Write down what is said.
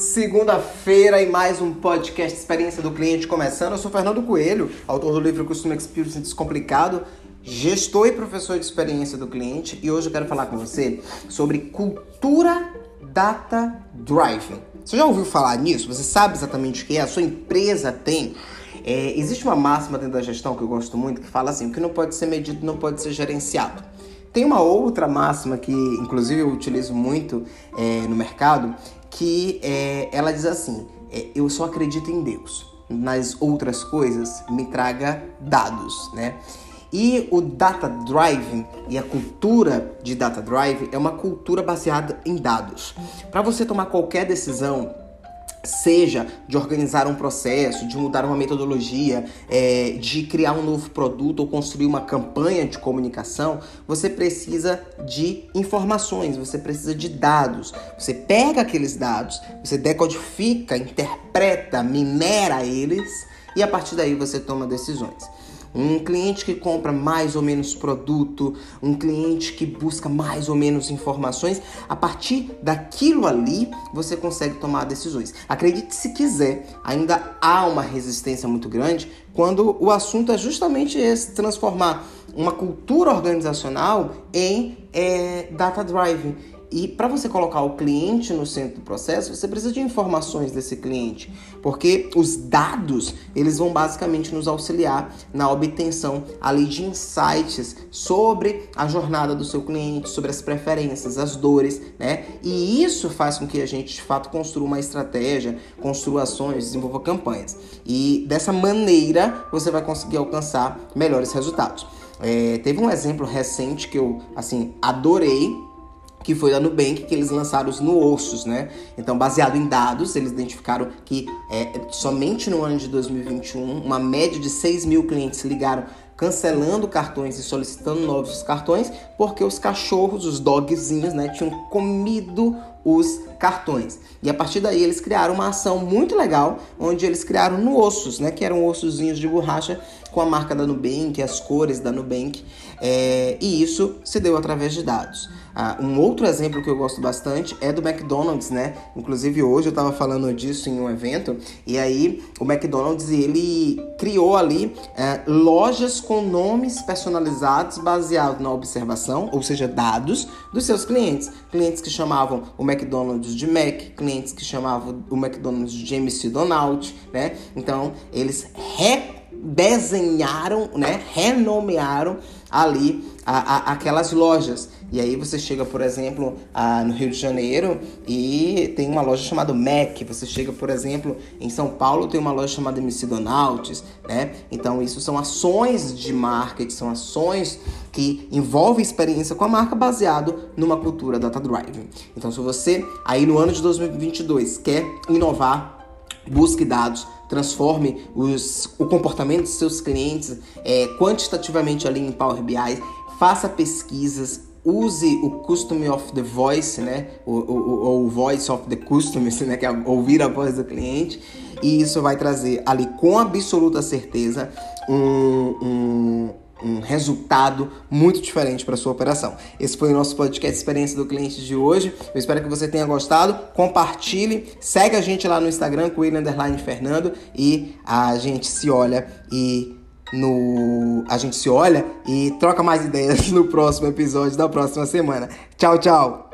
Segunda-feira e mais um podcast Experiência do Cliente começando. Eu sou Fernando Coelho, autor do livro Customer Experience Descomplicado, gestor e professor de experiência do cliente, e hoje eu quero falar com você sobre cultura data driving. Você já ouviu falar nisso? Você sabe exatamente o que é? A sua empresa tem? É, existe uma máxima dentro da gestão que eu gosto muito que fala assim: o que não pode ser medido não pode ser gerenciado. Tem uma outra máxima que, inclusive, eu utilizo muito é, no mercado, que é, ela diz assim: é, eu só acredito em Deus. Nas outras coisas, me traga dados, né? E o data driving e a cultura de data driving é uma cultura baseada em dados. Para você tomar qualquer decisão, seja de organizar um processo, de mudar uma metodologia, é, de criar um novo produto ou construir uma campanha de comunicação, você precisa de informações, você precisa de dados. Você pega aqueles dados, você decodifica, interpreta, minera eles e a partir daí você toma decisões um cliente que compra mais ou menos produto, um cliente que busca mais ou menos informações, a partir daquilo ali você consegue tomar decisões. Acredite se quiser, ainda há uma resistência muito grande quando o assunto é justamente esse, transformar uma cultura organizacional em é, data driving e para você colocar o cliente no centro do processo, você precisa de informações desse cliente, porque os dados, eles vão basicamente nos auxiliar na obtenção ali de insights sobre a jornada do seu cliente, sobre as preferências, as dores, né? E isso faz com que a gente de fato construa uma estratégia, construa ações, desenvolva campanhas. E dessa maneira você vai conseguir alcançar melhores resultados. É, teve um exemplo recente que eu assim adorei que foi da Nubank, que eles lançaram os Nuossos, né? Então, baseado em dados, eles identificaram que é, somente no ano de 2021, uma média de 6 mil clientes ligaram cancelando cartões e solicitando novos cartões, porque os cachorros, os dogzinhos, né, tinham comido os cartões. E a partir daí eles criaram uma ação muito legal, onde eles criaram no ossos, né, que eram ossozinhos de borracha com a marca da Nubank, as cores da Nubank, é, e isso se deu através de dados. Ah, um outro exemplo que eu gosto bastante é do McDonald's, né? Inclusive hoje eu estava falando disso em um evento e aí o McDonald's ele criou ali é, lojas com nomes personalizados baseados na observação, ou seja, dados dos seus clientes. Clientes que chamavam o McDonald's de Mac, clientes que chamavam o McDonald's de MC Donald, né? Então eles redesenharam, né? Renomearam ali a, a, aquelas lojas. E aí você chega, por exemplo, a, no Rio de Janeiro e tem uma loja chamada Mac. Você chega, por exemplo, em São Paulo tem uma loja chamada MC Donalds, né? Então isso são ações de marketing, são ações que envolvem experiência com a marca baseado numa cultura data driving. Então se você aí no ano de 2022 quer inovar, busque dados, transforme os, o comportamento dos seus clientes é, quantitativamente ali em Power BI, faça pesquisas, use o Custom of the Voice, né? O, o, o Voice of the Customer, né? Que é ouvir a voz do cliente. E isso vai trazer ali com absoluta certeza um, um, um resultado muito diferente para sua operação. Esse foi o nosso podcast Experiência do Cliente de hoje. Eu espero que você tenha gostado. Compartilhe, segue a gente lá no Instagram, com o Fernando, e a gente se olha e no a gente se olha e troca mais ideias no próximo episódio da próxima semana. Tchau, tchau.